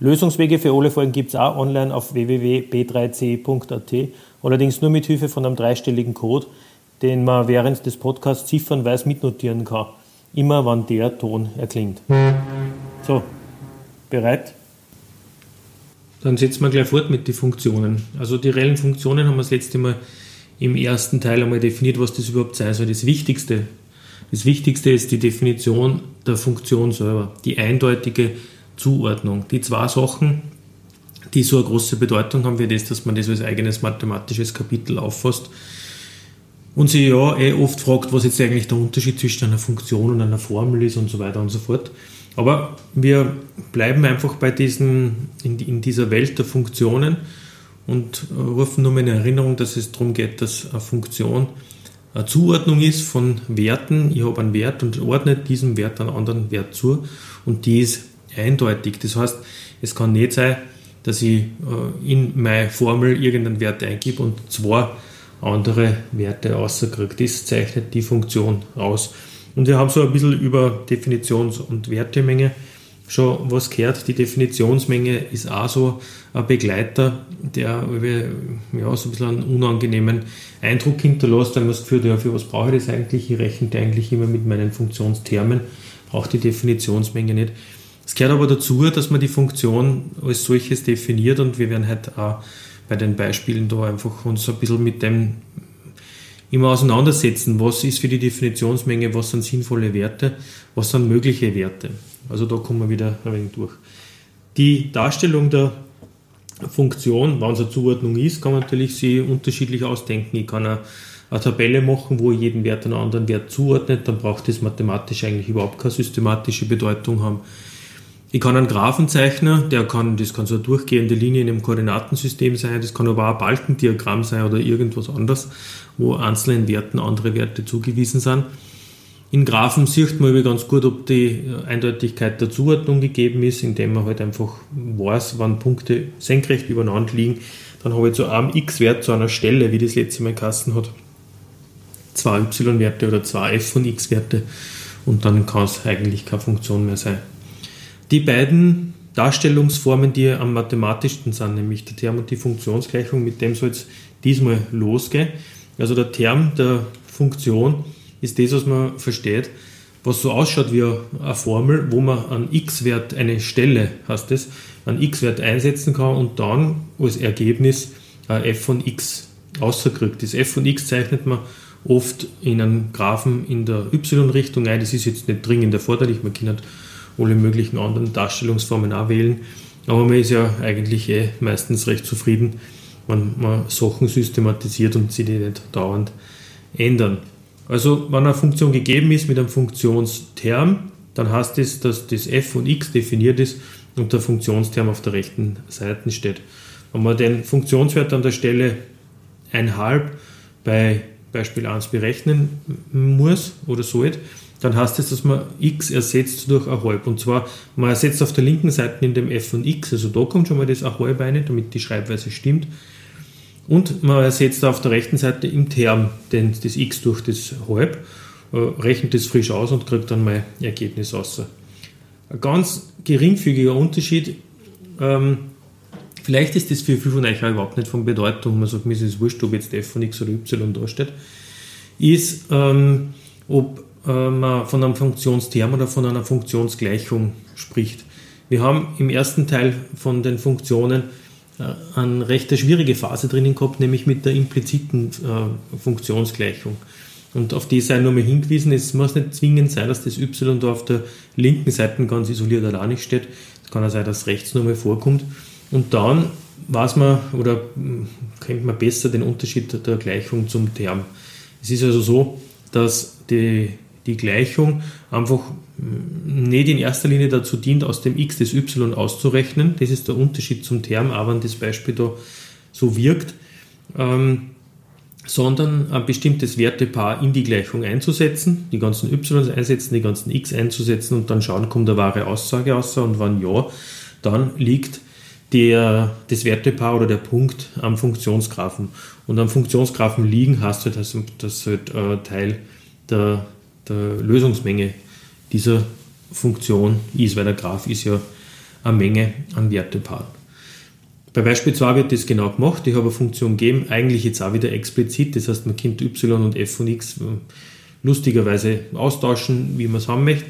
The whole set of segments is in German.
Lösungswege für alle Folgen gibt es auch online auf www.b3c.at, allerdings nur mit Hilfe von einem dreistelligen Code, den man während des Podcasts ziffernweise mitnotieren kann. Immer wann der Ton erklingt. So, bereit? Dann setzen wir gleich fort mit den Funktionen. Also die reellen Funktionen haben wir das letzte Mal im ersten Teil einmal definiert, was das überhaupt sein soll. Das Wichtigste, das Wichtigste ist die Definition der Funktion selber, die eindeutige Zuordnung. Die zwei Sachen, die so eine große Bedeutung haben, wie das, dass man das als eigenes mathematisches Kapitel auffasst und sich ja eh oft fragt, was jetzt eigentlich der Unterschied zwischen einer Funktion und einer Formel ist und so weiter und so fort. Aber wir bleiben einfach bei diesen, in, in dieser Welt der Funktionen und rufen nur in Erinnerung, dass es darum geht, dass eine Funktion eine Zuordnung ist von Werten. Ich habe einen Wert und ordne diesem Wert einen anderen Wert zu und die ist eindeutig. Das heißt, es kann nicht sein, dass ich äh, in meine Formel irgendeinen Wert eingebe und zwei andere Werte rauskriege. Das zeichnet die Funktion aus. Und wir haben so ein bisschen über Definitions- und Wertemenge schon was gehört. Die Definitionsmenge ist auch so ein Begleiter, der ja, so ein bisschen einen unangenehmen Eindruck hinterlässt, weil man das Gefühl hat, ja, für was brauche ich das eigentlich? Ich rechne eigentlich immer mit meinen Funktionstermen, brauche die Definitionsmenge nicht. Es gehört aber dazu, dass man die Funktion als solches definiert und wir werden halt auch bei den Beispielen da einfach uns ein bisschen mit dem immer auseinandersetzen, was ist für die Definitionsmenge, was sind sinnvolle Werte, was sind mögliche Werte. Also da kommen wir wieder ein wenig durch. Die Darstellung der Funktion, wenn es eine Zuordnung ist, kann man natürlich sie unterschiedlich ausdenken. Ich kann eine, eine Tabelle machen, wo ich jeden Wert einen anderen Wert zuordnet, dann braucht das mathematisch eigentlich überhaupt keine systematische Bedeutung haben. Ich kann einen Graphen zeichnen, der kann, das kann so eine durchgehende Linie in einem Koordinatensystem sein, das kann aber auch ein Balkendiagramm sein oder irgendwas anderes, wo einzelnen Werten andere Werte zugewiesen sind. In Graphen sieht man ganz gut, ob die Eindeutigkeit der Zuordnung gegeben ist, indem man halt einfach weiß, wann Punkte senkrecht übereinander liegen. Dann habe ich zu einem x-Wert zu einer Stelle, wie das letzte Mal in Kassen hat, zwei y-Werte oder zwei f von x-Werte und dann kann es eigentlich keine Funktion mehr sein. Die beiden Darstellungsformen, die am mathematischsten sind, nämlich der Term und die Funktionsgleichung, mit dem soll es diesmal losgehen. Also der Term der Funktion ist das, was man versteht, was so ausschaut wie eine Formel, wo man an x-Wert eine Stelle, heißt das, an x-Wert einsetzen kann und dann als Ergebnis f von x außerkriegt. Das f von x zeichnet man oft in einem Graphen in der y-Richtung ein. Das ist jetzt nicht dringend erforderlich. Man kann halt alle möglichen anderen Darstellungsformen auch wählen. Aber man ist ja eigentlich eh meistens recht zufrieden, wenn man Sachen systematisiert und sie nicht dauernd ändern. Also wenn eine Funktion gegeben ist mit einem Funktionsterm, dann heißt es, dass das f von x definiert ist und der Funktionsterm auf der rechten Seite steht. Wenn man den Funktionswert an der Stelle 1,5 bei Beispiel 1 berechnen muss oder sollte, dann heißt es, dass man x ersetzt durch ein halb. Und zwar, man ersetzt auf der linken Seite in dem f von x, also da kommt schon mal das ein halb rein, damit die Schreibweise stimmt. Und man ersetzt auf der rechten Seite im Term den, das x durch das halb, äh, rechnet das frisch aus und kriegt dann mein Ergebnis raus. Ein ganz geringfügiger Unterschied, ähm, vielleicht ist das für viele von euch auch überhaupt nicht von Bedeutung, man sagt, mir ist es wurscht, ob jetzt f von x oder y da steht, ist, ähm, ob man von einem Funktionsterm oder von einer Funktionsgleichung spricht. Wir haben im ersten Teil von den Funktionen äh, eine recht schwierige Phase drinnen gehabt, nämlich mit der impliziten äh, Funktionsgleichung. Und auf die sei nur mal hingewiesen, es muss nicht zwingend sein, dass das y da auf der linken Seite ganz isoliert allein steht. Es kann auch sein, dass rechts nur mal vorkommt. Und dann weiß man oder hm, kennt man besser den Unterschied der Gleichung zum Term. Es ist also so, dass die die Gleichung einfach nicht in erster Linie dazu dient, aus dem x des y auszurechnen. Das ist der Unterschied zum Term, aber wenn das Beispiel da so wirkt, ähm, sondern ein bestimmtes Wertepaar in die Gleichung einzusetzen, die ganzen y einsetzen, die ganzen x einzusetzen und dann schauen, kommt eine wahre Aussage raus und wenn ja, dann liegt der, das Wertepaar oder der Punkt am Funktionsgraphen. Und am Funktionsgraphen liegen heißt halt, dass das halt äh, Teil der, der Lösungsmenge dieser Funktion ist, weil der Graph ist ja eine Menge an Wertepaaren. Bei Beispiel 2 wird das genau gemacht. Ich habe eine Funktion gegeben, eigentlich jetzt auch wieder explizit. Das heißt, man kann y und f von x äh, lustigerweise austauschen, wie man es haben möchte.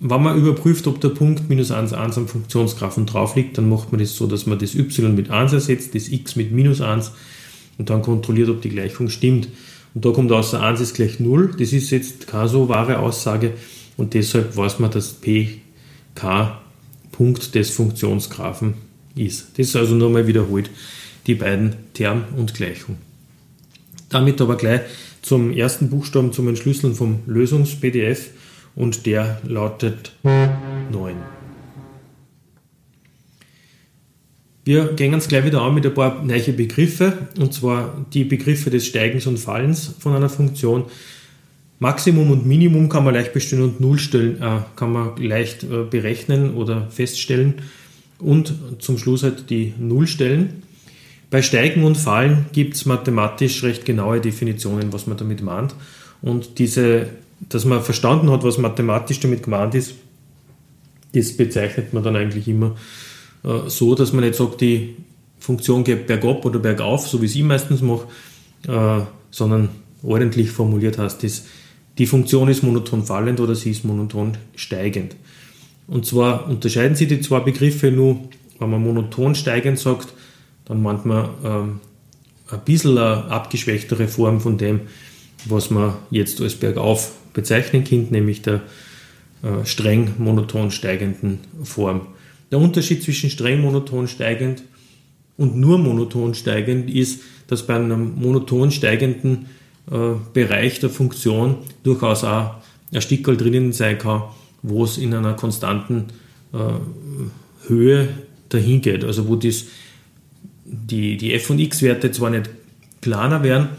Wenn man überprüft, ob der Punkt minus 1, 1 am Funktionsgraphen drauf liegt, dann macht man das so, dass man das y mit 1 ersetzt, das x mit minus 1 und dann kontrolliert, ob die Gleichung stimmt. Und da kommt außer 1 ist gleich 0. Das ist jetzt keine so wahre Aussage und deshalb weiß man, dass pk Punkt des Funktionsgraphen ist. Das ist also nur mal wiederholt die beiden Term und Gleichung. Damit aber gleich zum ersten Buchstaben zum Entschlüsseln vom Lösungs-PDF und der lautet 9. Wir gehen uns gleich wieder an mit ein paar neue Begriffe, und zwar die Begriffe des Steigens und Fallens von einer Funktion. Maximum und Minimum kann man leicht bestimmen und Nullstellen äh, kann man leicht äh, berechnen oder feststellen. Und zum Schluss halt die Nullstellen. Bei Steigen und Fallen gibt es mathematisch recht genaue Definitionen, was man damit meint. Und diese dass man verstanden hat, was mathematisch damit gemeint ist, das bezeichnet man dann eigentlich immer so, dass man nicht sagt, die Funktion geht bergab oder bergauf, so wie ich meistens mache, äh, sondern ordentlich formuliert heißt das, die Funktion ist monoton fallend oder sie ist monoton steigend. Und zwar unterscheiden sich die zwei Begriffe nur, wenn man monoton steigend sagt, dann meint man ähm, ein bisschen eine abgeschwächtere Form von dem, was man jetzt als bergauf bezeichnen Kind, nämlich der äh, streng monoton steigenden Form. Der Unterschied zwischen streng monoton steigend und nur monoton steigend ist, dass bei einem monoton steigenden äh, Bereich der Funktion durchaus auch ein Stickerl drinnen sein kann, wo es in einer konstanten äh, Höhe dahin geht. Also wo das, die, die f und x-Werte zwar nicht kleiner werden,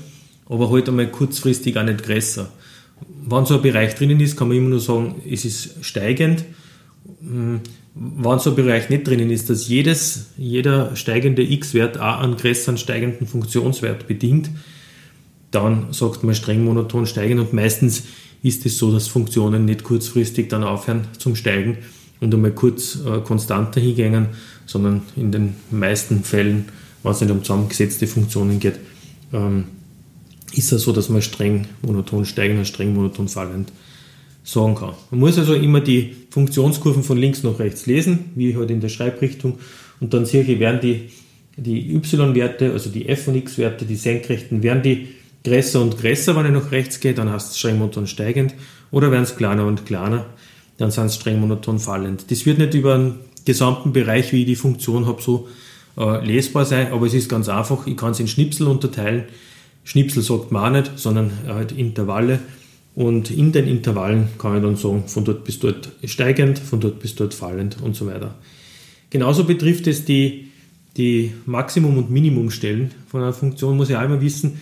aber halt einmal kurzfristig auch nicht größer wenn so ein Bereich drinnen ist, kann man immer nur sagen, es ist steigend. Wenn so ein Bereich nicht drinnen ist, dass jedes, jeder steigende x-Wert auch einen größeren steigenden Funktionswert bedingt, dann sagt man streng monoton steigen und meistens ist es so, dass Funktionen nicht kurzfristig dann aufhören zum Steigen und einmal kurz äh, konstanter hingehen, sondern in den meisten Fällen, wenn es nicht um zusammengesetzte Funktionen geht, ähm, ist es so, dass man streng monoton steigend und streng monoton fallend sagen kann. Man muss also immer die Funktionskurven von links nach rechts lesen, wie halt in der Schreibrichtung, und dann sehe ich, werden die, die y-Werte, also die f und x-Werte, die senkrechten, werden die größer und größer, wenn ich nach rechts gehe, dann heißt es streng monoton steigend, oder werden es kleiner und kleiner, dann sind es streng monoton fallend. Das wird nicht über einen gesamten Bereich, wie ich die Funktion habe, so äh, lesbar sein, aber es ist ganz einfach, ich kann es in Schnipsel unterteilen, Schnipsel sagt man auch nicht, sondern halt Intervalle. Und in den Intervallen kann ich dann sagen, von dort bis dort steigend, von dort bis dort fallend und so weiter. Genauso betrifft es die, die Maximum- und Minimumstellen von einer Funktion, muss ich auch immer wissen,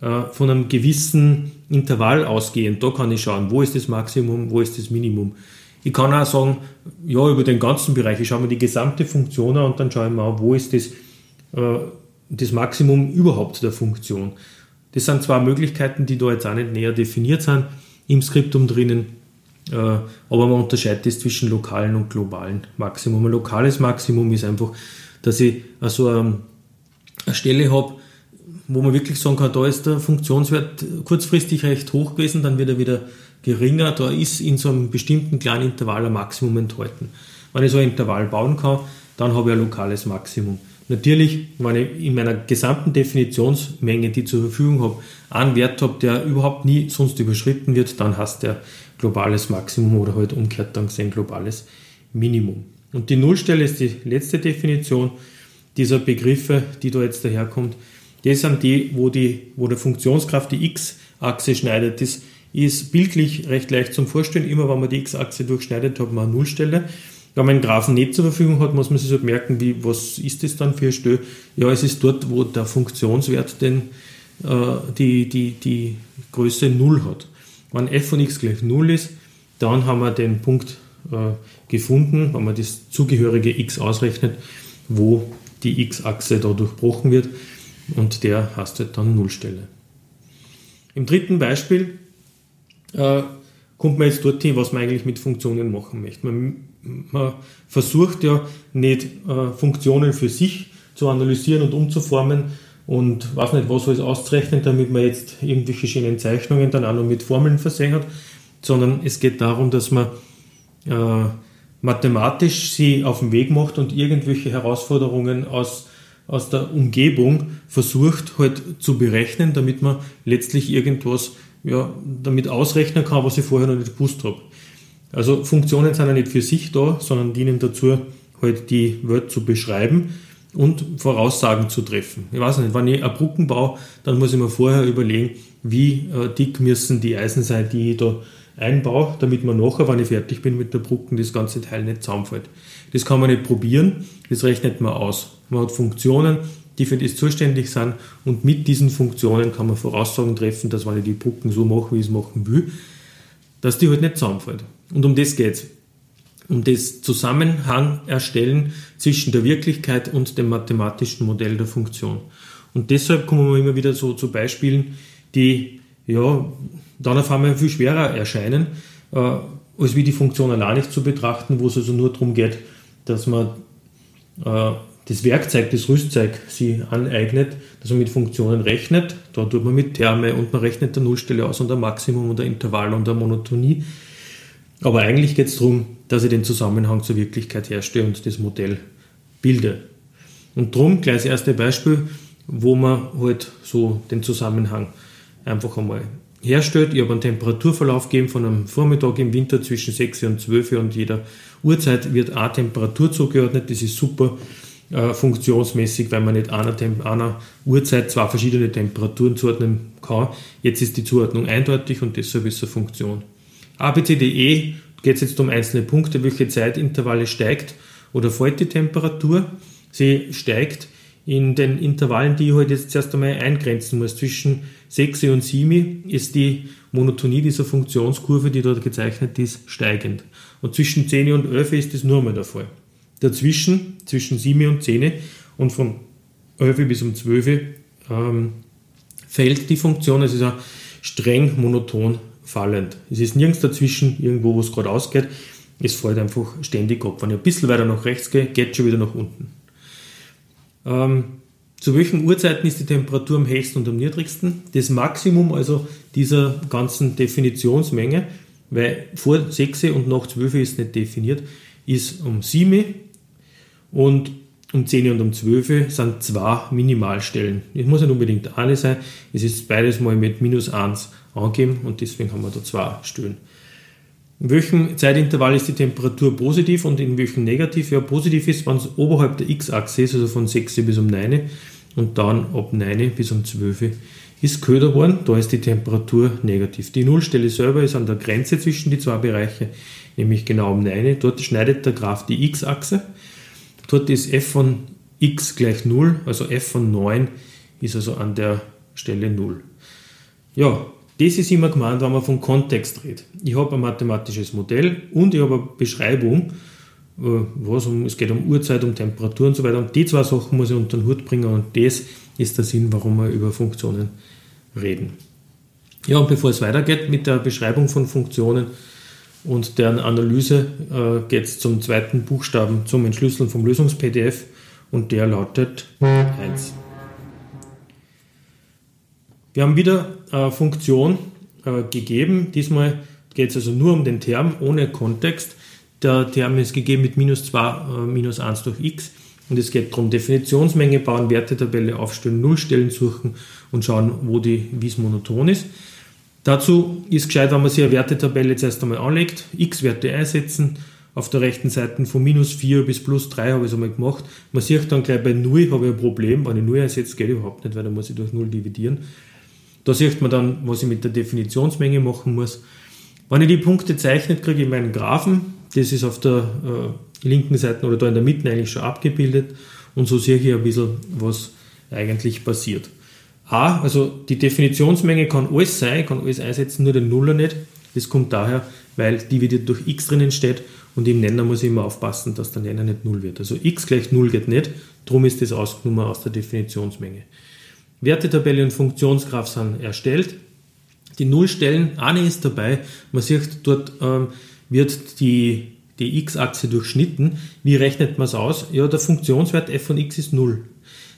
äh, von einem gewissen Intervall ausgehend. Da kann ich schauen, wo ist das Maximum, wo ist das Minimum. Ich kann auch sagen, ja, über den ganzen Bereich, ich schaue mir die gesamte Funktion an und dann schaue ich mal, wo ist das, äh, das Maximum überhaupt der Funktion. Das sind zwei Möglichkeiten, die da jetzt auch nicht näher definiert sind im Skriptum drinnen. Äh, aber man unterscheidet das zwischen lokalen und globalen Maximum. Ein lokales Maximum ist einfach, dass ich also eine Stelle habe, wo man wirklich sagen kann, da ist der Funktionswert kurzfristig recht hoch gewesen, dann wird er wieder geringer. Da ist in so einem bestimmten kleinen Intervall ein Maximum enthalten. Wenn ich so ein Intervall bauen kann, dann habe ich ein lokales Maximum. Natürlich, wenn ich in meiner gesamten Definitionsmenge, die ich zur Verfügung habe, einen Wert habe, der überhaupt nie sonst überschritten wird, dann hast der globales Maximum oder halt umgekehrt dann gesehen globales Minimum. Und die Nullstelle ist die letzte Definition dieser Begriffe, die da jetzt daherkommt. Das sind die, wo, die, wo der Funktionskraft die x-Achse schneidet. Das ist bildlich recht leicht zum Vorstellen. Immer wenn man die x-Achse durchschneidet, hat man eine Nullstelle. Wenn man einen Graphen nicht zur Verfügung hat, muss man sich halt merken, wie, was ist das dann für ein Stelle? Ja, es ist dort, wo der Funktionswert den, äh, die, die, die Größe 0 hat. Wenn f von x gleich 0 ist, dann haben wir den Punkt äh, gefunden, wenn man das zugehörige x ausrechnet, wo die x-Achse da durchbrochen wird und der halt dann Nullstelle. Im dritten Beispiel äh, kommt man jetzt dorthin, was man eigentlich mit Funktionen machen möchte. Man, man versucht ja nicht äh, Funktionen für sich zu analysieren und umzuformen und weiß nicht, was alles auszurechnen, damit man jetzt irgendwelche schönen Zeichnungen dann auch noch mit Formeln versehen hat, sondern es geht darum, dass man äh, mathematisch sie auf den Weg macht und irgendwelche Herausforderungen aus aus der Umgebung versucht halt zu berechnen, damit man letztlich irgendwas ja, damit ausrechnen kann, was ich vorher noch nicht gewusst habe. Also Funktionen sind ja nicht für sich da, sondern dienen dazu, halt die Welt zu beschreiben und Voraussagen zu treffen. Ich weiß nicht, wenn ich eine Brücken baue, dann muss ich mir vorher überlegen, wie äh, dick müssen die Eisen sein, die ich da einbaue, damit man nachher, wenn ich fertig bin mit der Brücken, das ganze Teil nicht zusammenfällt. Das kann man nicht probieren, das rechnet man aus. Man hat Funktionen, die für das zuständig sind und mit diesen Funktionen kann man Voraussagen treffen, dass wenn ich die Brücken so mache, wie ich es machen will, dass die halt nicht zusammenfällt. Und um das geht es. Um das Zusammenhang erstellen zwischen der Wirklichkeit und dem mathematischen Modell der Funktion. Und deshalb kommen wir immer wieder so zu Beispielen, die ja dann auf einmal viel schwerer erscheinen, äh, als wie die Funktion allein nicht zu betrachten, wo es also nur darum geht, dass man äh, das Werkzeug, das Rüstzeug sie aneignet, dass man mit Funktionen rechnet. Da tut man mit Terme und man rechnet der Nullstelle aus und ein Maximum und ein Intervall und eine Monotonie. Aber eigentlich geht es darum, dass ich den Zusammenhang zur Wirklichkeit herstelle und das Modell bilde. Und darum gleich das erste Beispiel, wo man halt so den Zusammenhang einfach einmal herstellt. Ich habe einen Temperaturverlauf gegeben von einem Vormittag im Winter zwischen 6 und 12 und jeder Uhrzeit wird eine Temperatur zugeordnet. Das ist super äh, funktionsmäßig, weil man nicht einer, einer Uhrzeit zwei verschiedene Temperaturen zuordnen kann. Jetzt ist die Zuordnung eindeutig und deshalb ist es eine Funktion. ABCDE geht es jetzt um einzelne Punkte, welche Zeitintervalle steigt oder fällt die Temperatur. Sie steigt in den Intervallen, die ich heute halt jetzt zuerst einmal eingrenzen muss. Zwischen 6 und 7 ist die Monotonie dieser Funktionskurve, die dort gezeichnet ist, steigend. Und zwischen 10 und 11 ist das nur mal der Fall. Dazwischen, zwischen 7 und 10 und von 11 bis um 12 ähm, fällt die Funktion, es ist auch streng monoton fallend. Es ist nirgends dazwischen irgendwo, wo es gerade ausgeht. Es fällt einfach ständig ab. Wenn ich ein bisschen weiter nach rechts gehe, geht es schon wieder nach unten. Ähm, zu welchen Uhrzeiten ist die Temperatur am höchsten und am niedrigsten? Das Maximum also dieser ganzen Definitionsmenge, weil vor 6 und nach 12 ist nicht definiert, ist um 7 und um 10 und um 12 sind zwei Minimalstellen. Es muss nicht unbedingt eine sein, es ist beides mal mit minus 1 angegeben und deswegen haben wir da zwei Stellen. In welchem Zeitintervall ist die Temperatur positiv und in welchem negativ? Ja, positiv ist, wenn es oberhalb der x-Achse ist, also von 6 bis um 9 und dann ab 9 bis um 12 ist köder geworden, da ist die Temperatur negativ. Die Nullstelle selber ist an der Grenze zwischen die zwei Bereiche, nämlich genau um 9. Dort schneidet der Graph die x-Achse. Dort ist f von x gleich 0, also f von 9 ist also an der Stelle 0. Ja, das ist immer gemeint, wenn man von Kontext redet. Ich habe ein mathematisches Modell und ich habe eine Beschreibung, äh, was um, es geht um Uhrzeit, um Temperatur und so weiter. Und die zwei Sachen muss ich unter den Hut bringen und das ist der Sinn, warum wir über Funktionen reden. Ja, und bevor es weitergeht mit der Beschreibung von Funktionen und deren Analyse, äh, geht es zum zweiten Buchstaben, zum Entschlüsseln vom Lösungs-PDF und der lautet 1. Wir haben wieder eine Funktion äh, gegeben. Diesmal geht es also nur um den Term ohne Kontext. Der Term ist gegeben mit minus 2, äh, minus 1 durch x. Und es geht darum, Definitionsmenge bauen, Wertetabelle aufstellen, Nullstellen suchen und schauen, wo die, wie es monoton ist. Dazu ist gescheit, wenn man sich eine Wertetabelle jetzt erst einmal anlegt, x-Werte einsetzen, auf der rechten Seite von minus 4 bis plus 3 habe ich es einmal gemacht. Man sieht dann gleich bei 0 habe ich ein Problem, wenn ich 0 einsetze, geht überhaupt nicht, weil dann muss ich durch 0 dividieren. Da sieht man dann, was ich mit der Definitionsmenge machen muss. Wenn ich die Punkte zeichne, kriege ich meinen Graphen. Das ist auf der äh, linken Seite oder da in der Mitte eigentlich schon abgebildet. Und so sehe ich ein bisschen, was eigentlich passiert. A, also die Definitionsmenge kann alles sein, kann alles einsetzen, nur den Nuller nicht. Das kommt daher, weil dividiert durch x drinnen steht und im Nenner muss ich immer aufpassen, dass der Nenner nicht 0 wird. Also x gleich 0 geht nicht, darum ist das ausgenommen aus der Definitionsmenge. Wertetabelle und Funktionsgraph sind erstellt. Die Nullstellen, eine ist dabei, man sieht, dort ähm, wird die, die x-Achse durchschnitten. Wie rechnet man es aus? Ja, der Funktionswert f von x ist 0.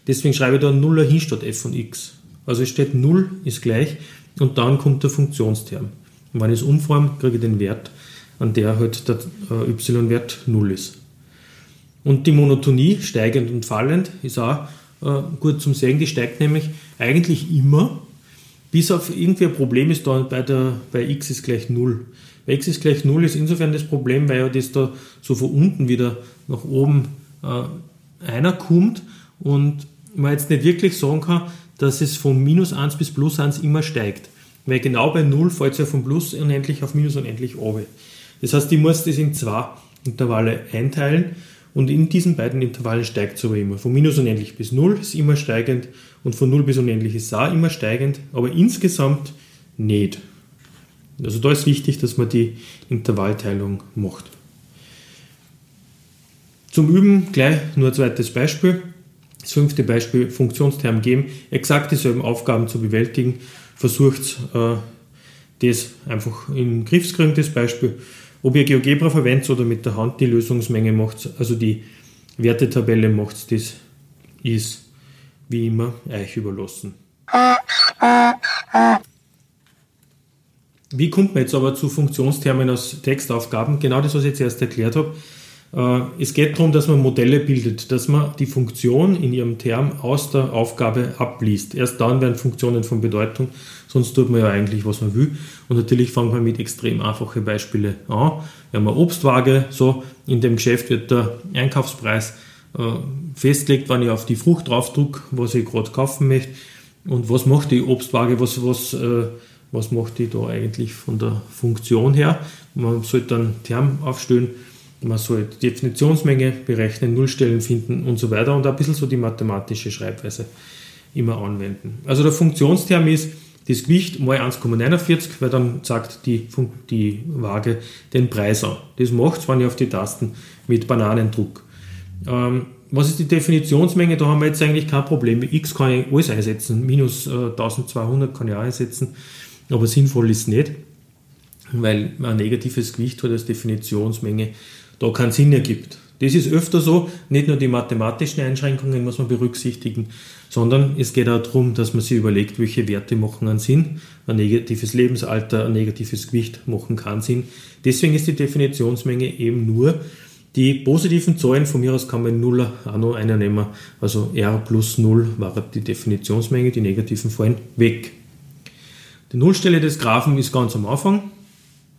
Deswegen schreibe ich da 0 hin statt f von x. Also es steht 0 ist gleich und dann kommt der Funktionsterm. Und wenn ich es umforme, kriege ich den Wert, an der halt der äh, y-Wert 0 ist. Und die Monotonie, steigend und fallend, ist auch äh, gut zum Sehen. Die steigt nämlich eigentlich immer, bis auf irgendwie ein Problem ist da bei, der, bei x ist gleich 0. Bei x ist gleich 0 ist insofern das Problem, weil ja das da so von unten wieder nach oben äh, einer kommt und man jetzt nicht wirklich sagen kann, dass es von minus 1 bis plus 1 immer steigt. Weil genau bei 0 fällt es ja von plus unendlich auf minus unendlich runter. Das heißt, ich muss das in zwei Intervalle einteilen und in diesen beiden Intervallen steigt es aber immer. Von minus unendlich bis 0 ist immer steigend und von 0 bis unendlich ist auch immer steigend, aber insgesamt nicht. Also da ist wichtig, dass man die Intervallteilung macht. Zum Üben gleich nur ein zweites Beispiel. Das fünfte Beispiel, Funktionsterm geben, exakt dieselben Aufgaben zu bewältigen. Versucht äh, das einfach in den das Beispiel. Ob ihr GeoGebra verwendet oder mit der Hand die Lösungsmenge macht, also die Wertetabelle macht, das ist wie immer euch überlassen. Wie kommt man jetzt aber zu Funktionstermen aus Textaufgaben? Genau das, was ich jetzt erst erklärt habe. Äh, es geht darum, dass man Modelle bildet, dass man die Funktion in ihrem Term aus der Aufgabe abliest. Erst dann werden Funktionen von Bedeutung, sonst tut man ja eigentlich, was man will. Und natürlich fangen wir mit extrem einfachen Beispielen an. Wir haben eine Obstwaage, so in dem Geschäft wird der Einkaufspreis äh, festgelegt, wenn ich auf die Frucht draufdrücke, was ich gerade kaufen möchte. Und was macht die Obstwaage, was, was, äh, was macht die da eigentlich von der Funktion her? Man sollte dann Term aufstellen man soll die Definitionsmenge berechnen, Nullstellen finden und so weiter und ein bisschen so die mathematische Schreibweise immer anwenden. Also der Funktionsterm ist das Gewicht mal 1,49, weil dann sagt die, die Waage den Preis an. Das macht es, wenn ich auf die Tasten mit Bananendruck. Ähm, was ist die Definitionsmenge? Da haben wir jetzt eigentlich kein Problem. X kann ich alles einsetzen, minus äh, 1200 kann ich auch einsetzen, aber sinnvoll ist nicht, weil ein negatives Gewicht hat als Definitionsmenge da keinen Sinn ergibt. Das ist öfter so, nicht nur die mathematischen Einschränkungen muss man berücksichtigen, sondern es geht auch darum, dass man sich überlegt, welche Werte machen einen Sinn. Ein negatives Lebensalter, ein negatives Gewicht machen keinen Sinn. Deswegen ist die Definitionsmenge eben nur die positiven Zahlen, von mir aus kann man Nuller auch noch einer nehmen, also R plus 0 war die Definitionsmenge, die negativen fallen weg. Die Nullstelle des Graphen ist ganz am Anfang.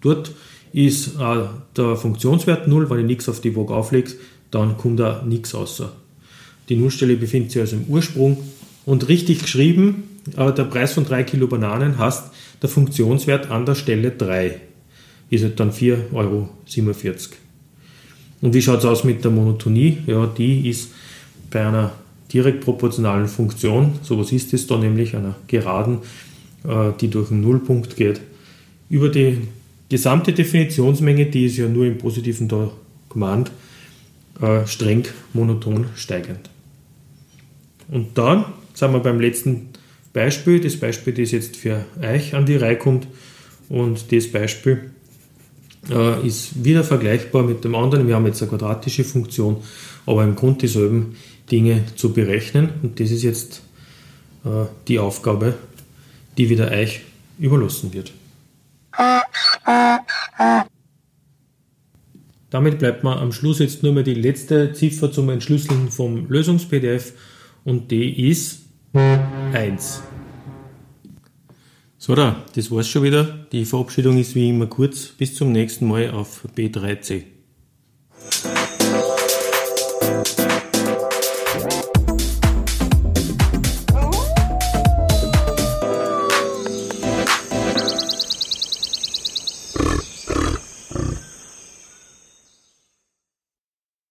Dort ist äh, der Funktionswert 0, wenn ich nichts auf die Waage auflege, dann kommt da nichts außer. Die Nullstelle befindet sich also im Ursprung und richtig geschrieben, äh, der Preis von 3 Kilo Bananen heißt der Funktionswert an der Stelle 3. Ist halt dann 4,47 Euro. Und wie schaut es aus mit der Monotonie? Ja, die ist bei einer direkt proportionalen Funktion, sowas ist es da nämlich, einer Geraden, äh, die durch einen Nullpunkt geht, über die gesamte Definitionsmenge, die ist ja nur im positiven Command äh, streng monoton steigend. Und dann sind wir beim letzten Beispiel, das Beispiel, das jetzt für euch an die Reihe kommt. Und das Beispiel äh, ist wieder vergleichbar mit dem anderen. Wir haben jetzt eine quadratische Funktion, aber im Grunde dieselben Dinge zu berechnen. Und das ist jetzt äh, die Aufgabe, die wieder euch überlassen wird. Damit bleibt mir am Schluss jetzt nur mehr die letzte Ziffer zum Entschlüsseln vom Lösungs-PDF und die ist 1. So, da, das war's schon wieder. Die Verabschiedung ist wie immer kurz. Bis zum nächsten Mal auf B3C.